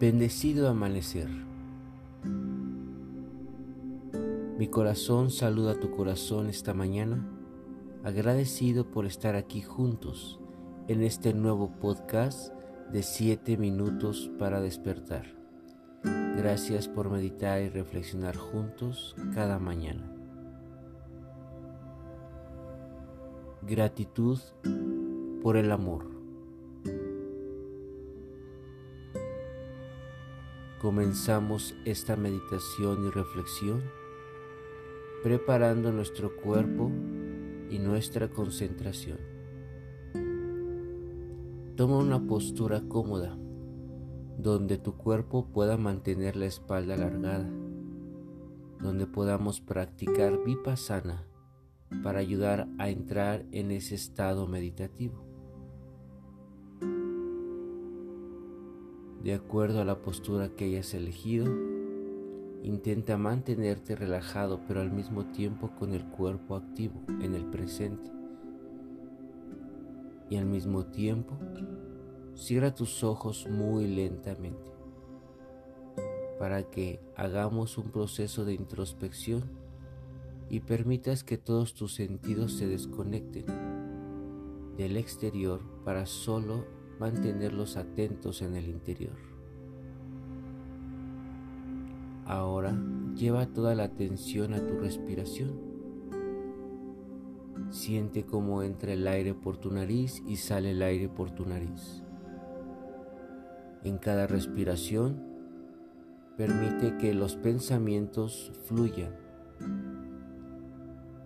Bendecido amanecer. Mi corazón saluda a tu corazón esta mañana, agradecido por estar aquí juntos en este nuevo podcast de 7 minutos para despertar. Gracias por meditar y reflexionar juntos cada mañana. Gratitud por el amor. Comenzamos esta meditación y reflexión preparando nuestro cuerpo y nuestra concentración. Toma una postura cómoda donde tu cuerpo pueda mantener la espalda alargada, donde podamos practicar vipassana para ayudar a entrar en ese estado meditativo. De acuerdo a la postura que hayas elegido, intenta mantenerte relajado pero al mismo tiempo con el cuerpo activo en el presente. Y al mismo tiempo, cierra tus ojos muy lentamente para que hagamos un proceso de introspección y permitas que todos tus sentidos se desconecten del exterior para solo mantenerlos atentos en el interior. Ahora lleva toda la atención a tu respiración. Siente cómo entra el aire por tu nariz y sale el aire por tu nariz. En cada respiración, permite que los pensamientos fluyan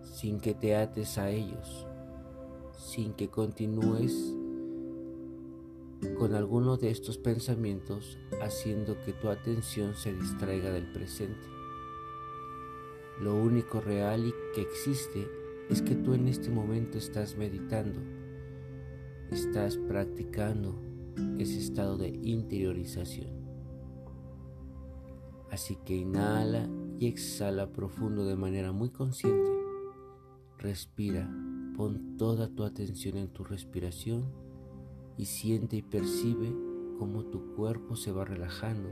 sin que te ates a ellos, sin que continúes con alguno de estos pensamientos haciendo que tu atención se distraiga del presente. Lo único real y que existe es que tú en este momento estás meditando, estás practicando ese estado de interiorización. Así que inhala y exhala profundo de manera muy consciente. Respira, pon toda tu atención en tu respiración y siente y percibe cómo tu cuerpo se va relajando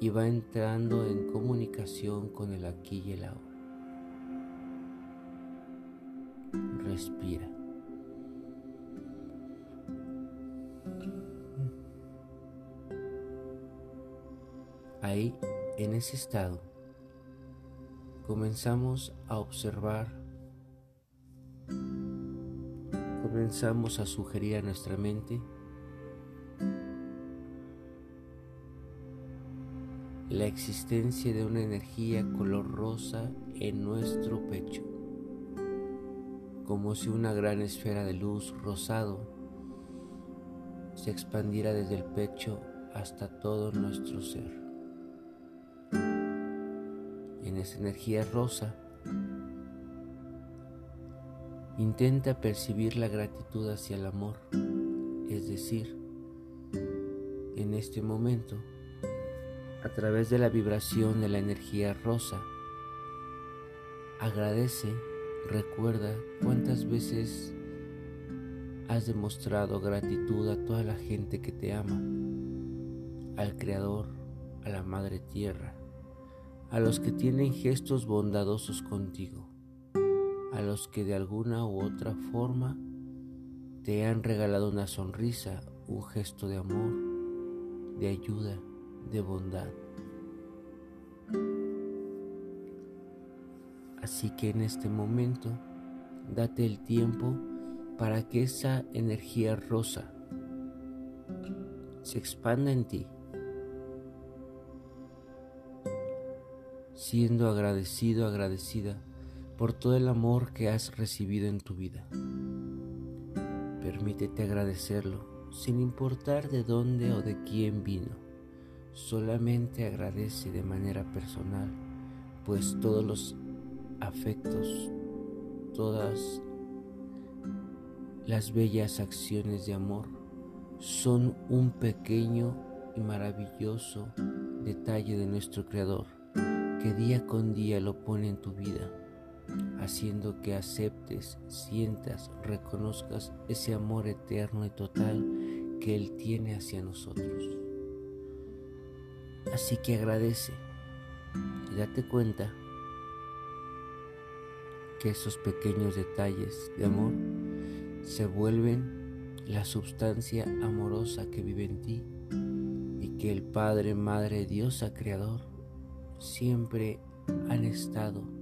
y va entrando en comunicación con el aquí y el ahora. Respira. Ahí, en ese estado, comenzamos a observar comenzamos a sugerir a nuestra mente la existencia de una energía color rosa en nuestro pecho, como si una gran esfera de luz rosado se expandiera desde el pecho hasta todo nuestro ser. En esa energía rosa Intenta percibir la gratitud hacia el amor, es decir, en este momento, a través de la vibración de la energía rosa, agradece, recuerda cuántas veces has demostrado gratitud a toda la gente que te ama, al Creador, a la Madre Tierra, a los que tienen gestos bondadosos contigo a los que de alguna u otra forma te han regalado una sonrisa, un gesto de amor, de ayuda, de bondad. Así que en este momento, date el tiempo para que esa energía rosa se expanda en ti, siendo agradecido, agradecida por todo el amor que has recibido en tu vida. Permítete agradecerlo sin importar de dónde o de quién vino. Solamente agradece de manera personal, pues todos los afectos, todas las bellas acciones de amor son un pequeño y maravilloso detalle de nuestro Creador que día con día lo pone en tu vida haciendo que aceptes, sientas, reconozcas ese amor eterno y total que Él tiene hacia nosotros. Así que agradece y date cuenta que esos pequeños detalles de amor se vuelven la sustancia amorosa que vive en ti y que el Padre, Madre, Diosa, Creador siempre han estado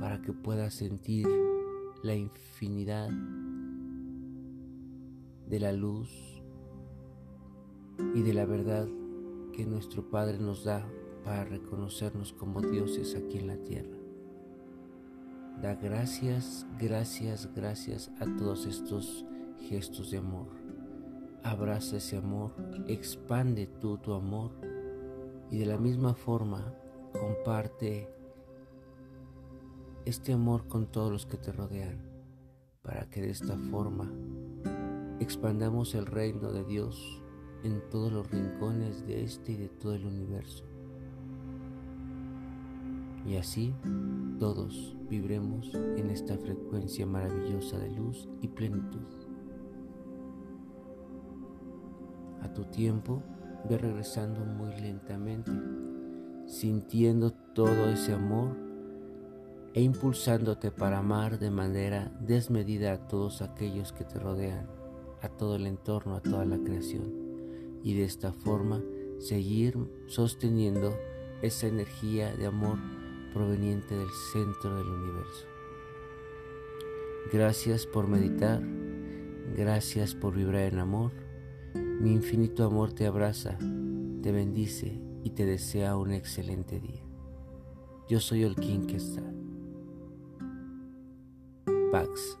para que puedas sentir la infinidad de la luz y de la verdad que nuestro Padre nos da para reconocernos como dioses aquí en la tierra. Da gracias, gracias, gracias a todos estos gestos de amor. Abraza ese amor, expande tú tu amor y de la misma forma comparte este amor con todos los que te rodean para que de esta forma expandamos el reino de Dios en todos los rincones de este y de todo el universo. Y así todos vibremos en esta frecuencia maravillosa de luz y plenitud. A tu tiempo, ve regresando muy lentamente, sintiendo todo ese amor e impulsándote para amar de manera desmedida a todos aquellos que te rodean, a todo el entorno, a toda la creación, y de esta forma seguir sosteniendo esa energía de amor proveniente del centro del universo. Gracias por meditar, gracias por vibrar en amor. Mi infinito amor te abraza, te bendice y te desea un excelente día. Yo soy el King que está. setbacks